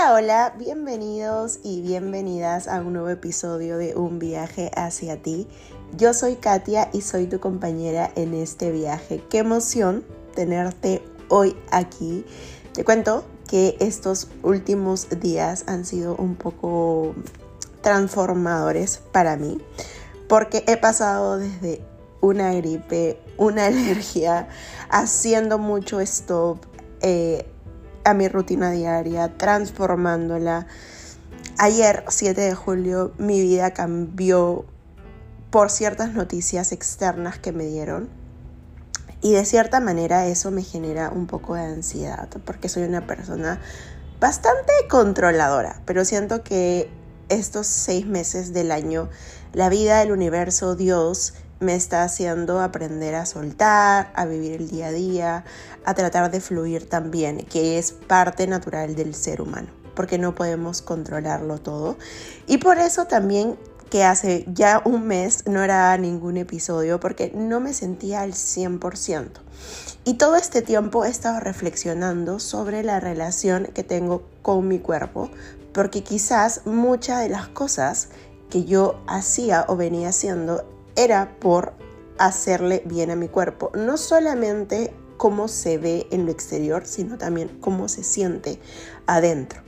Hola, hola, bienvenidos y bienvenidas a un nuevo episodio de Un viaje hacia ti. Yo soy Katia y soy tu compañera en este viaje. Qué emoción tenerte hoy aquí. Te cuento que estos últimos días han sido un poco transformadores para mí porque he pasado desde una gripe, una alergia, haciendo mucho stop, eh, a mi rutina diaria, transformándola. Ayer, 7 de julio, mi vida cambió por ciertas noticias externas que me dieron. Y de cierta manera eso me genera un poco de ansiedad, porque soy una persona bastante controladora, pero siento que estos seis meses del año, la vida, el universo, Dios, me está haciendo aprender a soltar, a vivir el día a día, a tratar de fluir también, que es parte natural del ser humano, porque no podemos controlarlo todo. Y por eso también que hace ya un mes no era ningún episodio porque no me sentía al 100%. Y todo este tiempo he estado reflexionando sobre la relación que tengo con mi cuerpo, porque quizás muchas de las cosas que yo hacía o venía haciendo era por hacerle bien a mi cuerpo. No solamente cómo se ve en lo exterior, sino también cómo se siente adentro.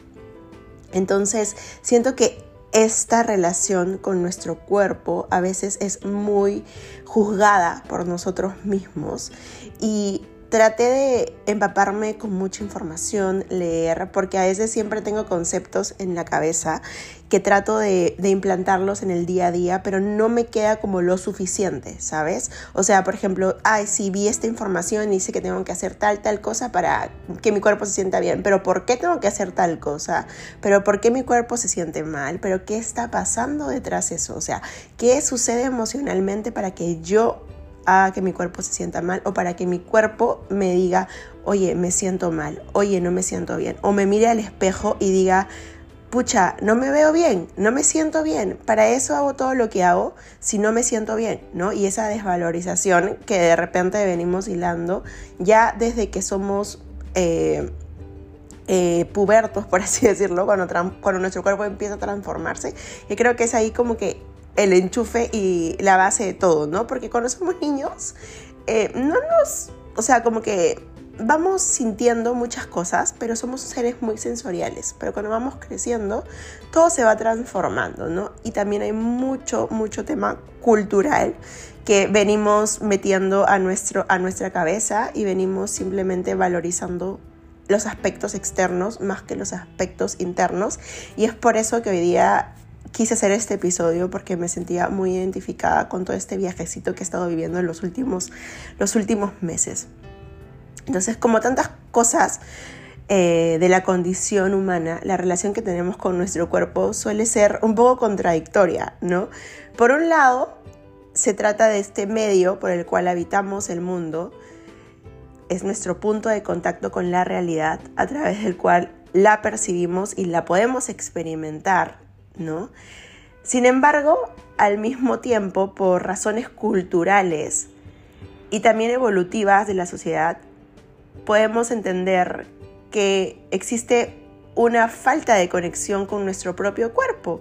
Entonces, siento que esta relación con nuestro cuerpo a veces es muy juzgada por nosotros mismos y traté de empaparme con mucha información, leer, porque a veces siempre tengo conceptos en la cabeza que trato de, implantarlos en el día a día, pero no me queda como lo suficiente, ¿sabes? O sea, por ejemplo, ay, sí, vi esta información y sé que tengo que hacer tal, tal cosa para que mi cuerpo se sienta bien, pero ¿por qué tengo que hacer tal cosa? ¿Pero por qué mi cuerpo se siente mal? ¿Pero qué está pasando detrás de eso? O sea, ¿qué sucede emocionalmente para que yo a que mi cuerpo se sienta mal o para que mi cuerpo me diga, oye, me siento mal, oye, no me siento bien. O me mire al espejo y diga, pucha, no me veo bien, no me siento bien. Para eso hago todo lo que hago si no me siento bien, ¿no? Y esa desvalorización que de repente venimos hilando ya desde que somos... Eh, eh, pubertos, por así decirlo, cuando, cuando nuestro cuerpo empieza a transformarse. Y creo que es ahí como que el enchufe y la base de todo, ¿no? Porque cuando somos niños, eh, no nos, o sea, como que vamos sintiendo muchas cosas, pero somos seres muy sensoriales. Pero cuando vamos creciendo, todo se va transformando, ¿no? Y también hay mucho, mucho tema cultural que venimos metiendo a, nuestro, a nuestra cabeza y venimos simplemente valorizando los aspectos externos más que los aspectos internos. Y es por eso que hoy día quise hacer este episodio porque me sentía muy identificada con todo este viajecito que he estado viviendo en los últimos, los últimos meses. Entonces, como tantas cosas eh, de la condición humana, la relación que tenemos con nuestro cuerpo suele ser un poco contradictoria, ¿no? Por un lado, se trata de este medio por el cual habitamos el mundo, es nuestro punto de contacto con la realidad a través del cual la percibimos y la podemos experimentar Sin embargo, al mismo tiempo, por razones culturales y también evolutivas de la sociedad, podemos entender que existe una falta de conexión con nuestro propio cuerpo,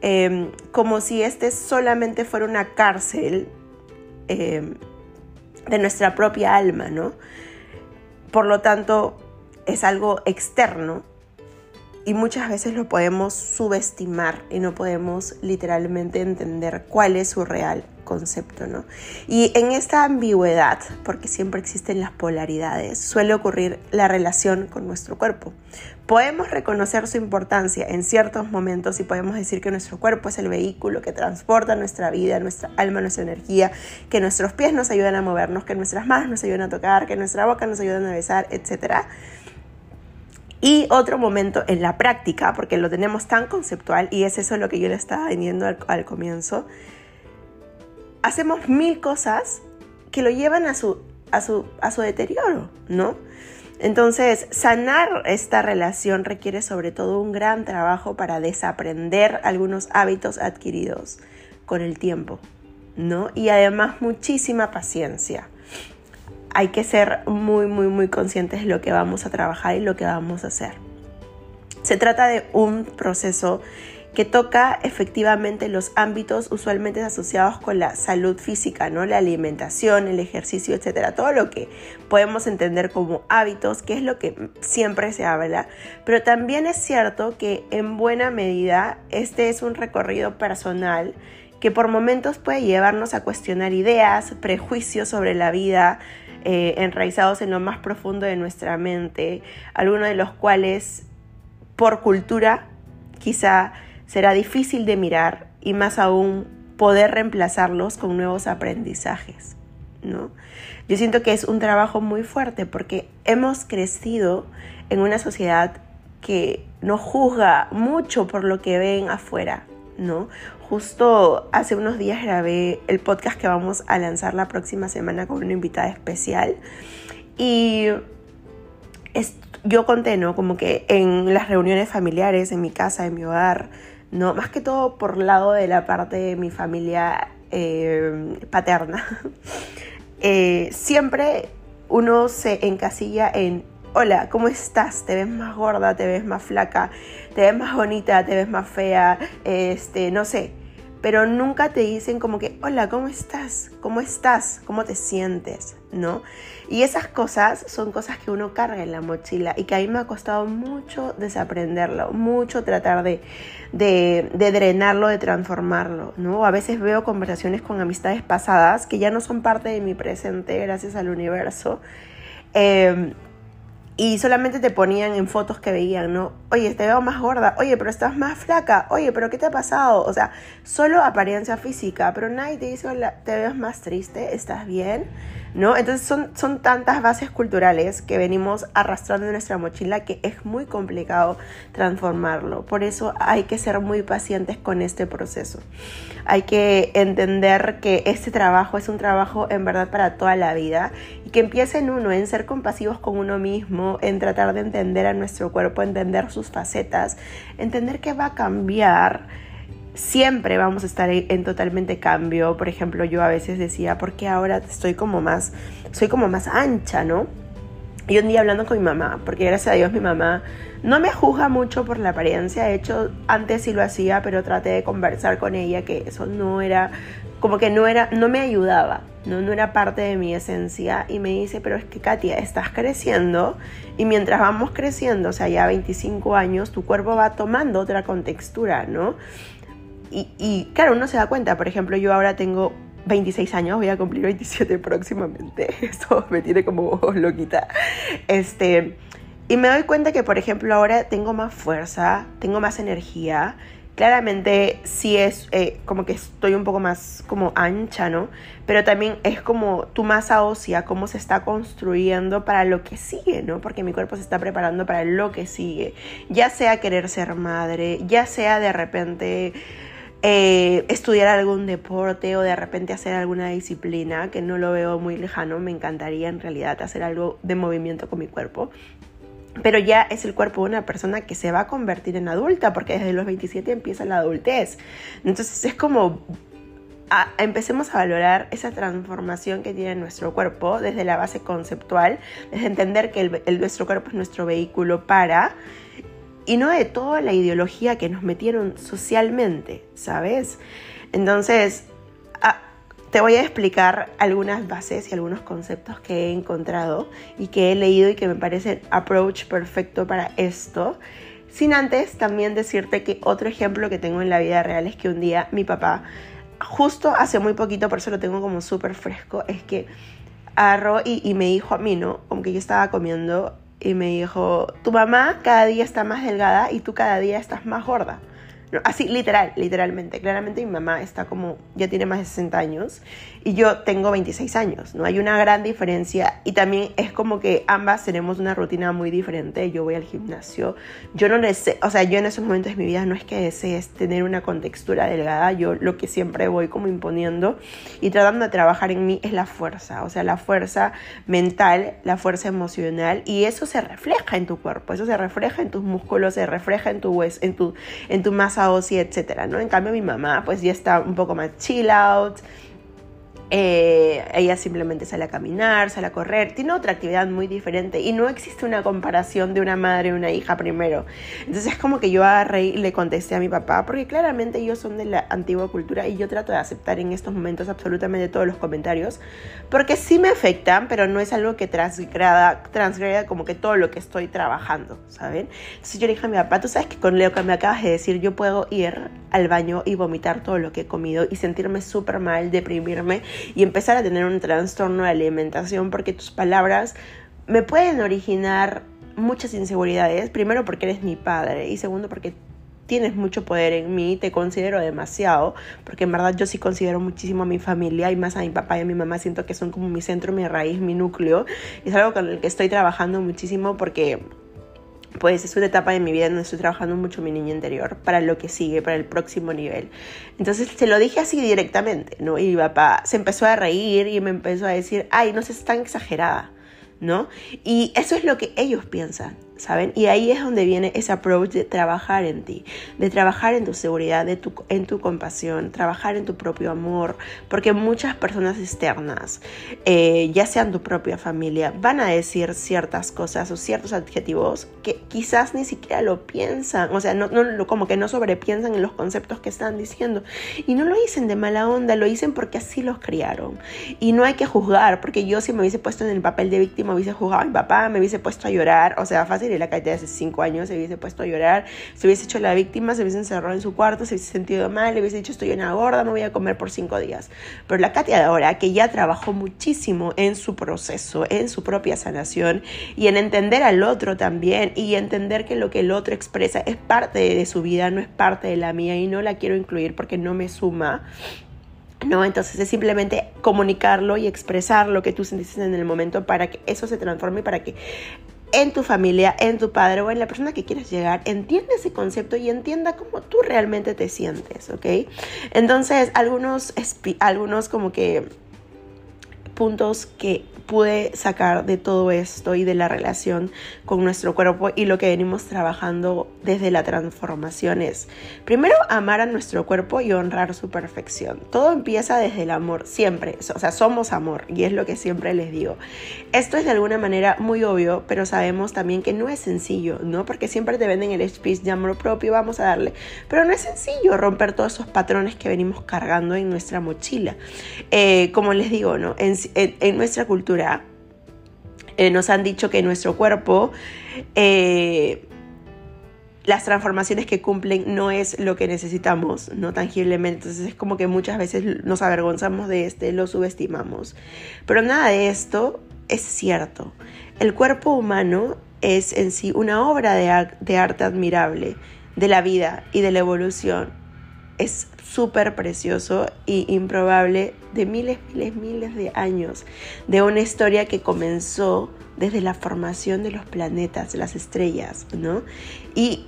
em, como si este solamente fuera una cárcel em, de nuestra propia alma, ¿no? Por lo tanto, es algo externo y muchas veces lo podemos subestimar y no podemos literalmente entender cuál es su real concepto, ¿no? Y en esta ambigüedad, porque siempre existen las polaridades, suele ocurrir la relación con nuestro cuerpo. Podemos reconocer su importancia en ciertos momentos y podemos decir que nuestro cuerpo es el vehículo que transporta nuestra vida, nuestra alma, nuestra energía, que nuestros pies nos ayudan a movernos, que nuestras manos nos ayudan a tocar, que nuestra boca nos ayudan a besar, etcétera y otro momento en la práctica, porque lo tenemos tan conceptual y es eso lo que yo le estaba diciendo al, comienzo, hacemos mil cosas que lo llevan a su, a su, a su deterioro, ¿no? Entonces, sanar esta relación requiere sobre todo un gran trabajo para desaprender algunos hábitos adquiridos con el tiempo, ¿no? Y además muchísima paciencia hay que ser muy, muy, muy conscientes de lo que vamos a trabajar y lo que vamos a hacer. Se trata de un proceso que toca efectivamente los ámbitos usualmente asociados con la salud física, ¿no? La alimentación, el ejercicio, etcétera, todo lo que podemos entender como hábitos, que es lo que siempre se habla, pero también es cierto que en buena medida este es un recorrido personal que por momentos puede llevarnos a cuestionar ideas, prejuicios sobre la vida, eh, enraizados en lo más profundo de nuestra mente, algunos de los cuales por cultura quizá será difícil de mirar y más aún poder reemplazarlos con nuevos aprendizajes. ¿no? Yo siento que es un trabajo muy fuerte porque hemos crecido en una sociedad que nos juzga mucho por lo que ven afuera, ¿no? Justo hace unos días grabé el podcast que vamos a lanzar la próxima semana con una invitada especial y yo conté, ¿no? Como que en las reuniones familiares, en mi casa, en mi hogar, ¿no? Más que todo por lado de la parte de mi familia eh, paterna. Eh, siempre uno se encasilla en, hola, ¿cómo estás? ¿Te ves más gorda? ¿Te ves más flaca? ¿Te ves más bonita? ¿Te ves más fea? Este, no sé pero nunca te dicen como que, hola, ¿cómo estás? ¿Cómo estás? ¿Cómo te sientes? ¿No? Y esas cosas son cosas que uno carga en la mochila y que a mí me ha costado mucho desaprenderlo, mucho tratar de, de, drenarlo, de transformarlo, ¿no? A veces veo conversaciones con amistades pasadas que ya no son parte de mi presente gracias al universo. Eh, y solamente te ponían en fotos que veían, ¿no? Oye, te veo más gorda, oye, pero estás más flaca, oye, pero ¿qué te ha pasado? O sea, solo apariencia física, pero nadie te dice, hola, te ves más triste, ¿estás bien? ¿No? Entonces son, son tantas bases culturales que venimos arrastrando en nuestra mochila que es muy complicado transformarlo. Por eso hay que ser muy pacientes con este proceso. Hay que entender que este trabajo es un trabajo en verdad para toda la vida y que empiece en uno, en ser compasivos con uno mismo, en tratar de entender a nuestro cuerpo, entender sus facetas, entender que va a cambiar siempre vamos a estar en totalmente cambio. Por ejemplo, yo a veces decía, ¿por qué ahora estoy como más, soy como más ancha, ¿no? Y un día hablando con mi mamá, porque gracias a Dios mi mamá no me juzga mucho por la apariencia, de hecho antes sí lo hacía, pero traté de conversar con ella que eso no era, como que no era, no me ayudaba, no, no era parte de mi esencia y me dice, pero es que Katia, estás creciendo y mientras vamos creciendo, o sea, ya 25 años, tu cuerpo va tomando otra contextura, ¿no? Y, claro, uno se da cuenta, por ejemplo, yo ahora tengo 26 años, voy a cumplir 27 próximamente. Esto me tiene como loquita. Este, y me doy cuenta que, por ejemplo, ahora tengo más fuerza, tengo más energía. Claramente sí es eh, como que estoy un poco más como ancha, ¿no? Pero también es como tu masa ósea, cómo se está construyendo para lo que sigue, ¿no? Porque mi cuerpo se está preparando para lo que sigue. Ya sea querer ser madre, ya sea de repente eh, estudiar algún deporte o de repente hacer alguna disciplina, que no lo veo muy lejano, me encantaría en realidad hacer algo de movimiento con mi cuerpo. Pero ya es el cuerpo de una persona que se va a convertir en adulta, porque desde los 27 empieza la adultez. Entonces es como empecemos a valorar esa transformación que tiene nuestro cuerpo desde la base conceptual, desde entender que el, nuestro cuerpo es nuestro vehículo para y no de toda la ideología que nos metieron socialmente, ¿sabes? Entonces, ah, te voy a explicar algunas bases y algunos conceptos que he encontrado y que he leído y que me parecen approach perfecto para esto. Sin antes también decirte que otro ejemplo que tengo en la vida real es que un día mi papá, justo hace muy poquito, por eso lo tengo como súper fresco, es que agarró y, y me dijo a mí, ¿no? Como que yo estaba comiendo y me dijo, tu mamá cada día está más delgada y tú cada día estás más gorda así, literal, literalmente. Claramente mi mamá está como, ya tiene más de 60 años y yo tengo 26 años, ¿no? Hay una gran diferencia y también es como que ambas tenemos una rutina muy diferente. Yo voy al gimnasio, yo no deseo, o sea, yo en esos momentos de mi vida no es que desees tener una contextura delgada, yo lo que siempre voy como imponiendo y tratando de trabajar en mí es la fuerza, o sea, la fuerza mental, la fuerza emocional y eso se refleja en tu cuerpo, eso se refleja en tus músculos, se refleja en tu hueso, en tu, en tu masa y etcétera, ¿no? En cambio mi mamá pues ya está un poco más chill out, eh, ella simplemente sale a caminar, sale a correr, tiene otra actividad muy diferente y no existe una comparación de una madre y una hija primero. Entonces es como que yo a Rey le contesté a mi papá, porque claramente ellos son de la antigua cultura y yo trato de aceptar en estos momentos absolutamente todos los comentarios, porque sí me afectan, pero no es algo que transgrada, transgreda como que todo lo que estoy trabajando, ¿saben? Entonces yo le dije a mi papá, tú sabes que con lo que me acabas de decir, yo puedo ir al baño y vomitar todo lo que he comido y sentirme súper mal, deprimirme y empezar a tener un trastorno de alimentación porque tus palabras me pueden originar muchas inseguridades. Primero porque eres mi padre y segundo porque tienes mucho poder en mí, te considero demasiado, porque en verdad yo sí considero muchísimo a mi familia y más a mi papá y a mi mamá, siento que son como mi centro, mi raíz, mi núcleo. Y es algo con el que estoy trabajando muchísimo porque pues es una etapa de mi vida donde estoy trabajando mucho mi niña interior para lo que sigue, para el próximo nivel. Entonces se lo dije así directamente, ¿no? Y mi papá se empezó a reír y me empezó a decir, ay, no seas tan exagerada, ¿no? Y eso es lo que ellos piensan. ¿Saben? Y ahí es donde viene ese approach de trabajar en ti, de trabajar en tu seguridad, de tu, en tu compasión, trabajar en tu propio amor, porque muchas personas externas, eh, ya sean tu propia familia, van a decir ciertas cosas o ciertos adjetivos que quizás ni siquiera lo piensan, o sea, no, como que no sobrepiensan en los conceptos que están diciendo. Y no lo dicen de mala onda, lo dicen porque así los criaron. Y no hay que juzgar, porque yo si me hubiese puesto en el papel de víctima, hubiese juzgado a mi papá, me hubiese puesto a llorar, o sea, fácil y la Katia hace cinco años se hubiese puesto a llorar, se hubiese hecho la víctima, se hubiese encerrado en su cuarto, se hubiese sentido mal, le hubiese dicho estoy una gorda, me voy a comer por cinco días. Pero la Katia de ahora, que ya trabajó muchísimo en su proceso, en su propia sanación y en entender al otro también y entender que lo que el otro expresa es parte de su vida, no es parte de la mía y no la quiero incluir porque no me suma. ¿no? Entonces es simplemente comunicarlo y expresar lo que tú sentiste en el momento para que eso se transforme y para que en tu familia, en tu padre o en la persona que quieres llegar, entienda ese concepto y entienda cómo tú realmente te sientes, ¿ok? Entonces, algunos, algunos como que puntos que pude sacar de todo esto y de la relación con nuestro cuerpo y lo que venimos trabajando desde la transformación es, primero, amar a nuestro cuerpo y honrar su perfección. Todo empieza desde el amor, siempre. O sea, somos amor y es lo que siempre les digo. Esto es de alguna manera muy obvio, pero sabemos también que no es sencillo, ¿no? Porque siempre te venden el speech de amor propio, vamos a darle. Pero no es sencillo romper todos esos patrones que venimos cargando en nuestra mochila. Eh, como les digo, ¿no? en nuestra cultura, eh, nos han dicho que nuestro cuerpo, eh, las transformaciones que cumplen no es lo que necesitamos, no tangiblemente. Entonces es como que muchas veces nos avergonzamos de este, lo subestimamos. Pero nada de esto es cierto. El cuerpo humano es en sí una obra de, de arte admirable de la vida y de la evolución. Es súper precioso y improbable de miles, miles, miles de años, de una historia que comenzó desde la formación de los planetas, las estrellas, ¿no? Y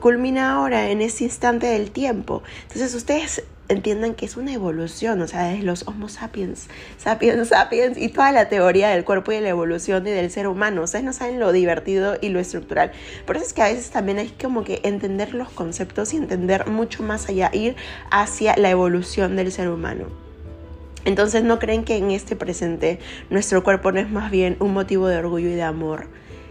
culmina ahora en ese instante del tiempo. Entonces ustedes entiendan que es una evolución, o sea, desde los Homo sapiens, sapiens, sapiens y toda la teoría del cuerpo y de la evolución y del ser humano. Ustedes no saben lo divertido y lo estructural. Por eso es que a veces también hay como que entender los conceptos y entender mucho más allá, ir hacia la evolución del ser humano. Entonces no creen que en este presente nuestro cuerpo no es más bien un motivo de orgullo y de amor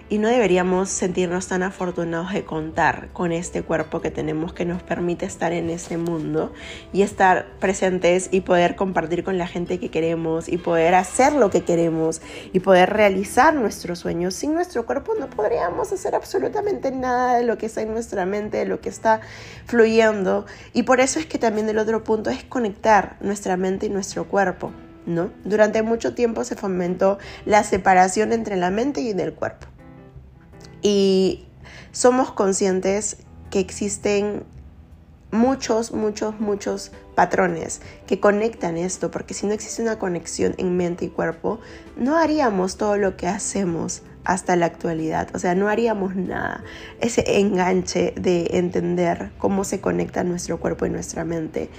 y no deberíamos sentirnos tan afortunados de contar con este cuerpo que tenemos que nos permite estar en este mundo y estar presentes y poder compartir con la gente que queremos y poder hacer lo que queremos y poder realizar nuestros sueños. Sin nuestro cuerpo no podríamos hacer absolutamente nada de lo que está en nuestra mente, de lo que está fluyendo. Y por eso es que también el otro punto es conectar nuestra mente y nuestro cuerpo. ¿No? Durante mucho tiempo se fomentó la separación entre la mente y el cuerpo. Y somos conscientes que existen muchos, muchos, muchos patrones que conectan esto, porque si no existe una conexión en mente y cuerpo, no haríamos todo lo que hacemos hasta la actualidad. O sea, no haríamos nada. Ese enganche de entender cómo se conecta nuestro cuerpo y nuestra mente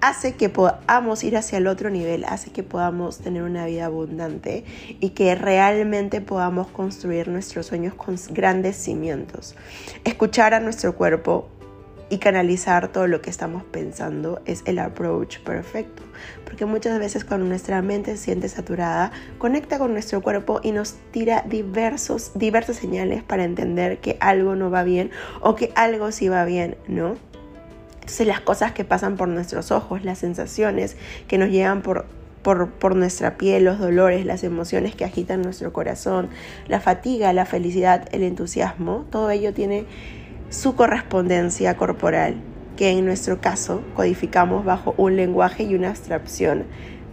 hace que podamos ir hacia el otro nivel, hace que podamos tener una vida abundante y que realmente podamos construir nuestros sueños con grandes cimientos. Escuchar a nuestro cuerpo y canalizar todo lo que estamos pensando es el approach perfecto. Porque muchas veces cuando nuestra mente se siente saturada, conecta con nuestro cuerpo y nos tira diversos, diversas señales para entender que algo no va bien o que algo sí va bien, ¿no? Entonces las cosas que pasan por nuestros ojos, las sensaciones que nos llegan por, por, por, nuestra piel, los dolores, las emociones que agitan nuestro corazón, la fatiga, la felicidad, el entusiasmo, todo ello tiene su correspondencia corporal, que en nuestro caso codificamos bajo un lenguaje y una abstracción,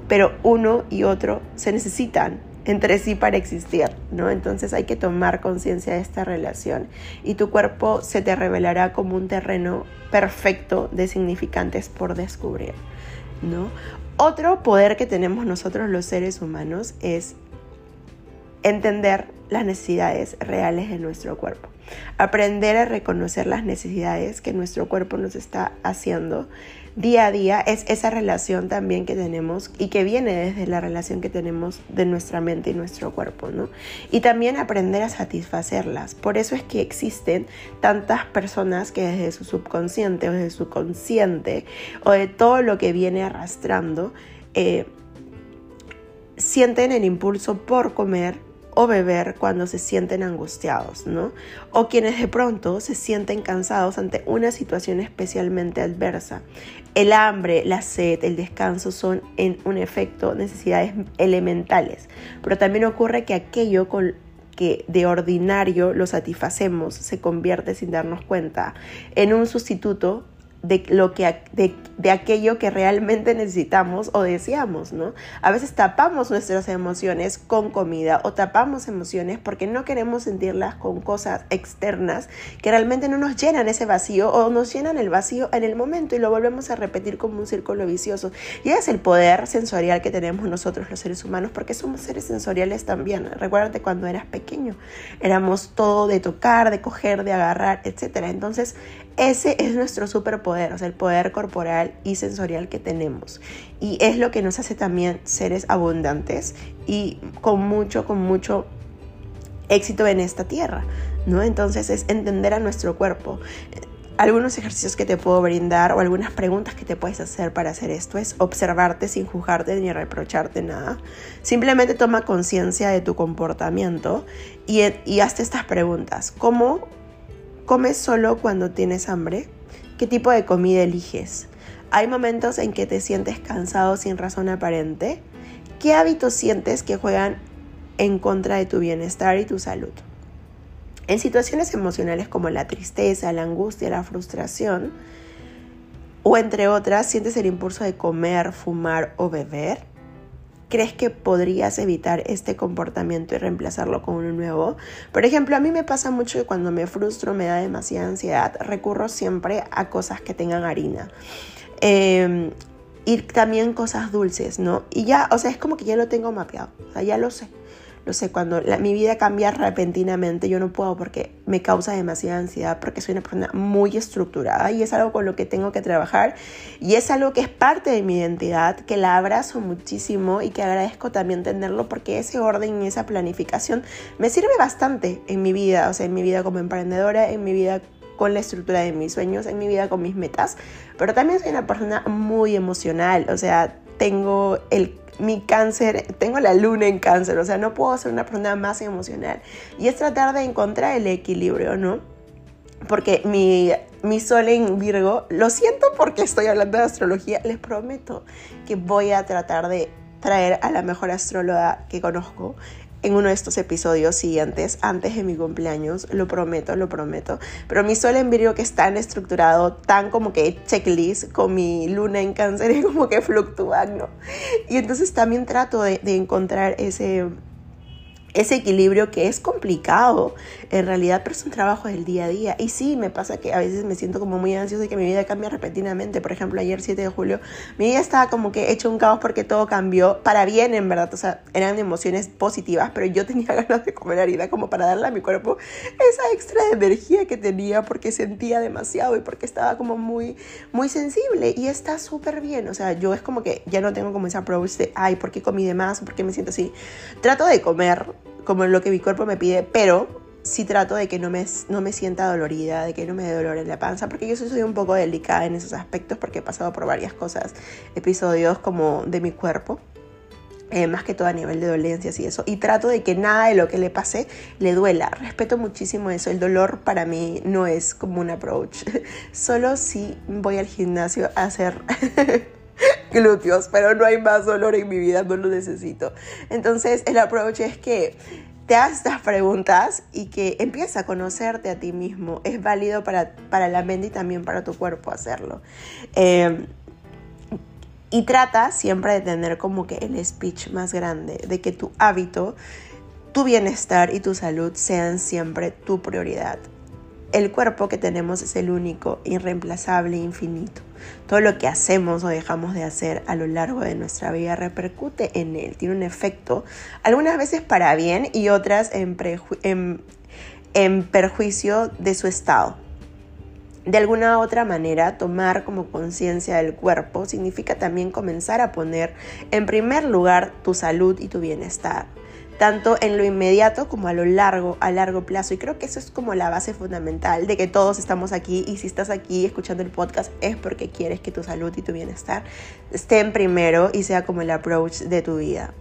pero uno y otro se necesitan entre sí para existir, ¿no? Entonces hay que tomar conciencia de esta relación y tu cuerpo se te revelará como un terreno perfecto de significantes por descubrir, ¿no? Otro poder que tenemos nosotros los seres humanos es entender las necesidades reales de nuestro cuerpo. Aprender a reconocer las necesidades que nuestro cuerpo nos está haciendo día a día es esa relación también que tenemos y que viene desde la relación que tenemos de nuestra mente y nuestro cuerpo, ¿no? Y también aprender a satisfacerlas. Por eso es que existen tantas personas que desde su subconsciente o desde su consciente o de todo lo que viene arrastrando, eh, sienten el impulso por comer o beber cuando se sienten angustiados, ¿no? O quienes de pronto se sienten cansados ante una situación especialmente adversa. El hambre, la sed, el descanso son en un efecto necesidades elementales, pero también ocurre que aquello con que de ordinario lo satisfacemos se convierte sin darnos cuenta en un sustituto de, lo que, de, de, aquello que realmente necesitamos o deseamos, ¿no? A veces tapamos nuestras emociones con comida o tapamos emociones porque no queremos sentirlas con cosas externas que realmente no nos llenan ese vacío o nos llenan el vacío en el momento y lo volvemos a repetir como un círculo vicioso. Y es el poder sensorial que tenemos nosotros los seres humanos porque somos seres sensoriales también. Recuérdate cuando eras pequeño, éramos todo de tocar, de coger, de agarrar, etc. Entonces, ese es nuestro superpoder, o sea, el poder corporal y sensorial que tenemos. Y es lo que nos hace también seres abundantes y con mucho, con mucho éxito en esta tierra, ¿no? Entonces es entender a nuestro cuerpo. Algunos ejercicios que te puedo brindar o algunas preguntas que te puedes hacer para hacer esto es observarte sin juzgarte ni reprocharte nada. Simplemente toma conciencia de tu comportamiento y, y hazte estas preguntas. ¿Cómo ¿Comes solo cuando tienes hambre? ¿Qué tipo de comida eliges? ¿Hay momentos en que te sientes cansado sin razón aparente? ¿Qué hábitos sientes que juegan en contra de tu bienestar y tu salud? En situaciones emocionales como la tristeza, la angustia, la frustración, o entre otras, sientes el impulso de comer, fumar o beber, crees que podrías evitar este comportamiento y reemplazarlo con uno nuevo? Por ejemplo, a mí me pasa mucho que cuando me frustro, me da demasiada ansiedad, recurro siempre a cosas que tengan harina. Em, y también cosas dulces, ¿no? Y ya, o sea, es como que ya lo tengo mapeado, o sea, ya lo sé no sé, cuando mi vida cambia repentinamente, yo no puedo porque me causa demasiada ansiedad, porque soy una persona muy estructurada y es algo con lo que tengo que trabajar y es algo que es parte de mi identidad, que la abrazo muchísimo y que agradezco también tenerlo porque ese orden y esa planificación me sirve bastante en mi vida, o sea, en mi vida como emprendedora, en mi vida con la estructura de mis sueños, en mi vida con mis metas, pero también soy una persona muy emocional, o sea, tengo el mi cáncer, tengo la luna en cáncer, o sea, no puedo ser una persona más emocional. Y es tratar de encontrar el equilibrio, ¿no? Porque mi, mi sol en Virgo, lo siento porque estoy hablando de astrología, les prometo que voy a tratar de traer a la mejor astróloga que conozco en uno de estos episodios siguientes, antes de mi cumpleaños, lo prometo, lo prometo. Pero mi sol en Virgo que es tan estructurado, tan como que checklist, con mi luna en cáncer, es como que fluctúan, ¿no? Y entonces también trato de, de encontrar ese ese equilibrio que es complicado en realidad, pero es un trabajo del día a día. Y sí, me pasa que a veces me siento como muy ansiosa y que mi vida cambia repentinamente. Por ejemplo, ayer 7 de julio, mi vida estaba como que hecho un caos porque todo cambió para bien, en verdad. O sea, eran emociones positivas, pero yo tenía ganas de comer harina como para darle a mi cuerpo esa extra energía que tenía porque sentía demasiado y porque estaba como muy, muy sensible. Y está súper bien. O sea, yo es como que ya no tengo como esa approach de, ay, ¿por qué comí de más? ¿Por qué me siento así? Trato de comer como lo que mi cuerpo me pide, pero sí trato de que no me, no me sienta dolorida, de que no me dé dolor en la panza, porque yo soy un poco delicada en esos aspectos porque he pasado por varias cosas, episodios como de mi cuerpo. Eh, más que todo a nivel de dolencias y eso. Y trato de que nada de lo que le pase le duela. Respeto muchísimo eso. El dolor para mí no es como un approach. Solo si voy al gimnasio a hacer glúteos, pero no hay más dolor en mi vida, no lo necesito. Entonces el approach es que te hagas estas preguntas y que empieza a conocerte a ti mismo. Es válido para, para la mente y también para tu cuerpo hacerlo. Eh, y trata siempre de tener como que el speech más grande, de que tu hábito, tu bienestar y tu salud sean siempre tu prioridad. El cuerpo que tenemos es el único, irreemplazable, infinito. Todo lo que hacemos o dejamos de hacer a lo largo de nuestra vida repercute en él, tiene un efecto, algunas veces para bien y otras en, en perjuicio de su estado. De alguna otra manera, tomar como conciencia del cuerpo significa también comenzar a poner en primer lugar tu salud y tu bienestar, tanto en lo inmediato como a lo largo, a largo plazo. Y creo que eso es como la base fundamental de que todos estamos aquí y si estás aquí escuchando el podcast es porque quieres que tu salud y tu bienestar estén primero y sea como el approach de tu vida.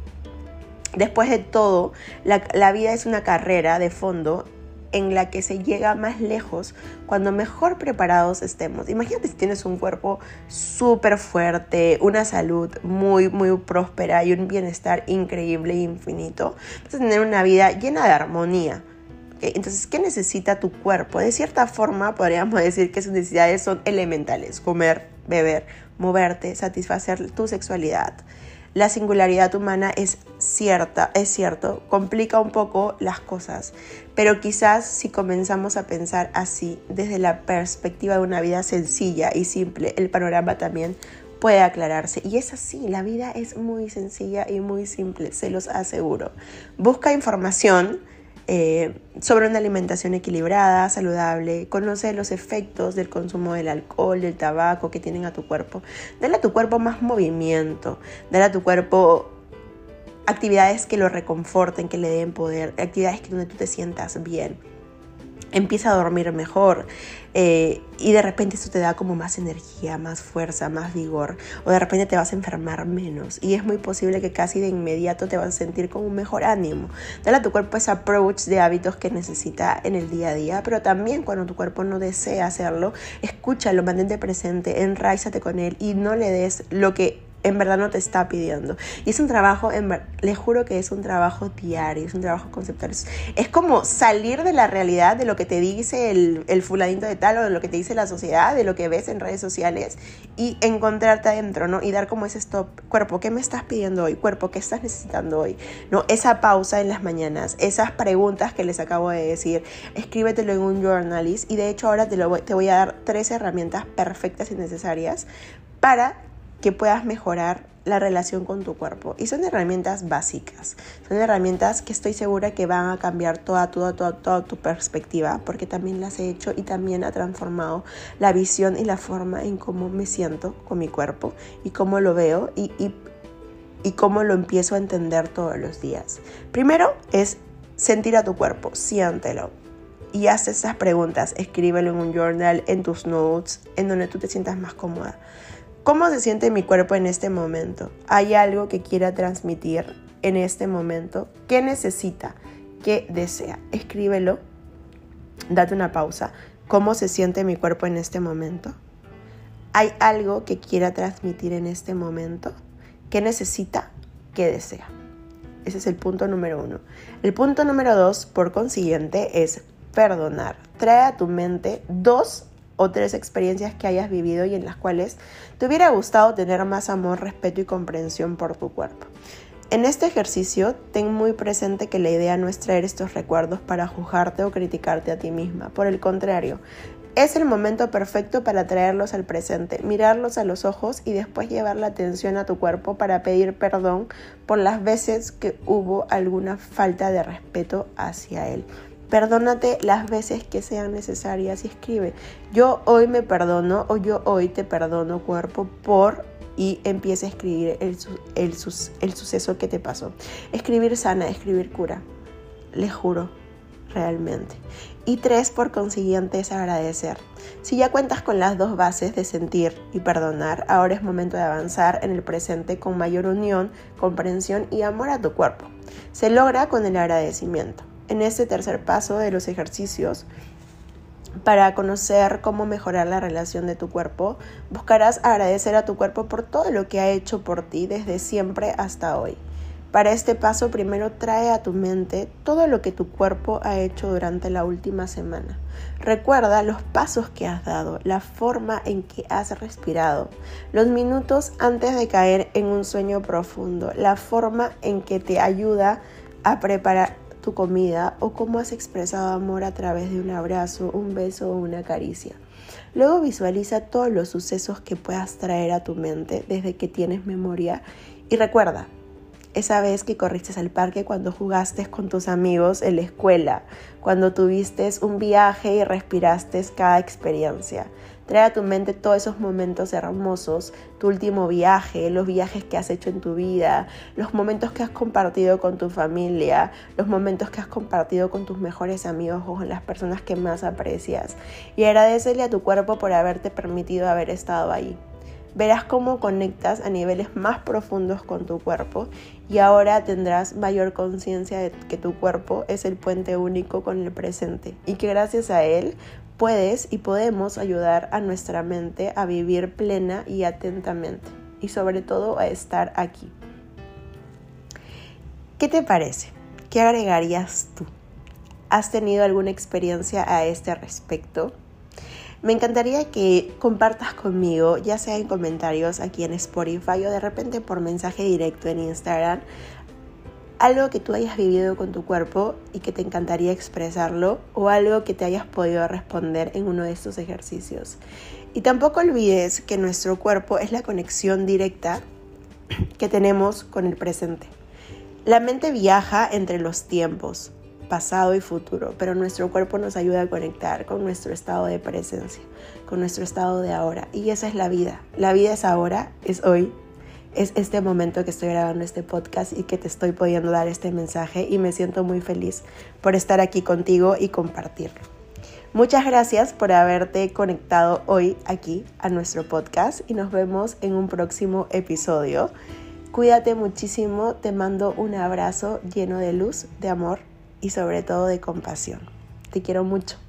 Después de todo, la, la vida es una carrera de fondo en la que se llega más lejos cuando mejor preparados estemos. Imagínate si tienes un cuerpo súper fuerte, una salud muy, muy próspera y un bienestar increíble e infinito. Vas a tener una vida llena de armonía. Entonces, ¿qué necesita tu cuerpo? De cierta forma, podríamos decir que sus necesidades son elementales. Comer, beber, moverte, satisfacer tu sexualidad la singularidad humana es cierta, es cierto, complica un poco las cosas, pero quizás si comenzamos a pensar así desde la perspectiva de una vida sencilla y simple, el panorama también puede aclararse. Y es así, la vida es muy sencilla y muy simple, se los aseguro. Busca información eh, sobre una alimentación equilibrada, saludable, conoce los efectos del consumo del alcohol, del tabaco que tienen a tu cuerpo. Dale a tu cuerpo más movimiento, dale a tu cuerpo actividades que lo reconforten, que le den poder, actividades que donde tú te sientas bien empieza a dormir mejor eh, y de repente eso te da como más energía, más fuerza, más vigor o de repente te vas a enfermar menos y es muy posible que casi de inmediato te vas a sentir con un mejor ánimo. Dale a tu cuerpo ese approach de hábitos que necesita en el día a día, pero también cuando tu cuerpo no desea hacerlo, escúchalo, mantente presente, enraízate con él y no le des lo que en verdad no te está pidiendo. Y es un trabajo, en les juro que es un trabajo diario, es un trabajo conceptual. Es como salir de la realidad, de lo que te dice el, el de tal o de lo que te dice la sociedad, de lo que ves en redes sociales y encontrarte adentro, ¿no? Y dar como ese stop, cuerpo, ¿qué me estás pidiendo hoy? Cuerpo, ¿qué estás necesitando hoy? ¿No? Esa pausa en las mañanas, esas preguntas que les acabo de decir, escríbetelo en un journalist y de hecho ahora te, lo te voy a dar tres herramientas perfectas y necesarias para que puedas mejorar la relación con tu cuerpo. Y son herramientas básicas, son herramientas que estoy segura que van a cambiar toda, toda, toda, toda tu perspectiva, porque también las he hecho y también ha transformado la visión y la forma en cómo me siento con mi cuerpo y cómo lo veo y, y, y cómo lo empiezo a entender todos los días. Primero es sentir a tu cuerpo, siéntelo. Y haz esas preguntas, escríbelo en un journal, en tus notes, en donde tú te sientas más cómoda. ¿Cómo se siente mi cuerpo en este momento? ¿Hay algo que quiera transmitir en este momento? ¿Qué necesita? ¿Qué desea? Escríbelo. Date una pausa. ¿Cómo se siente mi cuerpo en este momento? ¿Hay algo que quiera transmitir en este momento? ¿Qué necesita? ¿Qué desea? Ese es el punto número uno. El punto número dos, por consiguiente, es perdonar. Trae a tu mente dos o tres experiencias que hayas vivido y en las cuales te hubiera gustado tener más amor, respeto y comprensión por tu cuerpo. En este ejercicio, ten muy presente que la idea no es traer estos recuerdos para juzgarte o criticarte a ti misma. Por el contrario, es el momento perfecto para traerlos al presente, mirarlos a los ojos y después llevar la atención a tu cuerpo para pedir perdón por las veces que hubo alguna falta de respeto hacia él. Perdónate las veces que sean necesarias y escribe, yo hoy me perdono o yo hoy te perdono cuerpo por y empieza a escribir el, suceso que te pasó. Escribir sana, escribir cura. Les juro, realmente. Y tres, por consiguiente, es agradecer. Si ya cuentas con las dos bases de sentir y perdonar, ahora es momento de avanzar en el presente con mayor unión, comprensión y amor a tu cuerpo. Se logra con el agradecimiento. En este tercer paso de los ejercicios, para conocer cómo mejorar la relación de tu cuerpo, buscarás agradecer a tu cuerpo por todo lo que ha hecho por ti desde siempre hasta hoy. Para este paso primero trae a tu mente todo lo que tu cuerpo ha hecho durante la última semana. Recuerda los pasos que has dado, la forma en que has respirado, los minutos antes de caer en un sueño profundo, la forma en que te ayuda a preparar tu comida o cómo has expresado amor a través de un abrazo, un beso o una caricia. Luego visualiza todos los sucesos que puedas traer a tu mente desde que tienes memoria y recuerda, esa vez que corriste al parque cuando jugaste con tus amigos en la escuela, cuando tuviste un viaje y respiraste cada experiencia. Trae a tu mente todos esos momentos hermosos, tu último viaje, los viajes que has hecho en tu vida, los momentos que has compartido con tu familia, los momentos que has compartido con tus mejores amigos o con las personas que más aprecias. Y agradecele a tu cuerpo por haberte permitido haber estado ahí verás cómo conectas a niveles más profundos con tu cuerpo y ahora tendrás mayor conciencia de que tu cuerpo es el puente único con el presente y que gracias a él puedes y podemos ayudar a nuestra mente a vivir plena y atentamente y sobre todo a estar aquí. ¿Qué te parece? ¿Qué agregarías tú? ¿Has tenido alguna experiencia a este respecto? Me encantaría que compartas conmigo, ya sea en comentarios aquí en Spotify o de repente por mensaje directo en Instagram, algo que tú hayas vivido con tu cuerpo y que te encantaría expresarlo o algo que te hayas podido responder en uno de estos ejercicios. Y tampoco olvides que nuestro cuerpo es la conexión directa que tenemos con el presente. La mente viaja entre los tiempos, pasado y futuro, pero nuestro cuerpo nos ayuda a conectar con nuestro estado de presencia, con nuestro estado de ahora. Y esa es la vida. La vida es ahora, es hoy, es este momento que estoy grabando este podcast y que te estoy pudiendo dar este mensaje y me siento muy feliz por estar aquí contigo y compartirlo. Muchas gracias por haberte conectado hoy aquí a nuestro podcast y nos vemos en un próximo episodio. Cuídate muchísimo, te mando un abrazo lleno de luz, de amor y sobre todo de compasión. Te quiero mucho.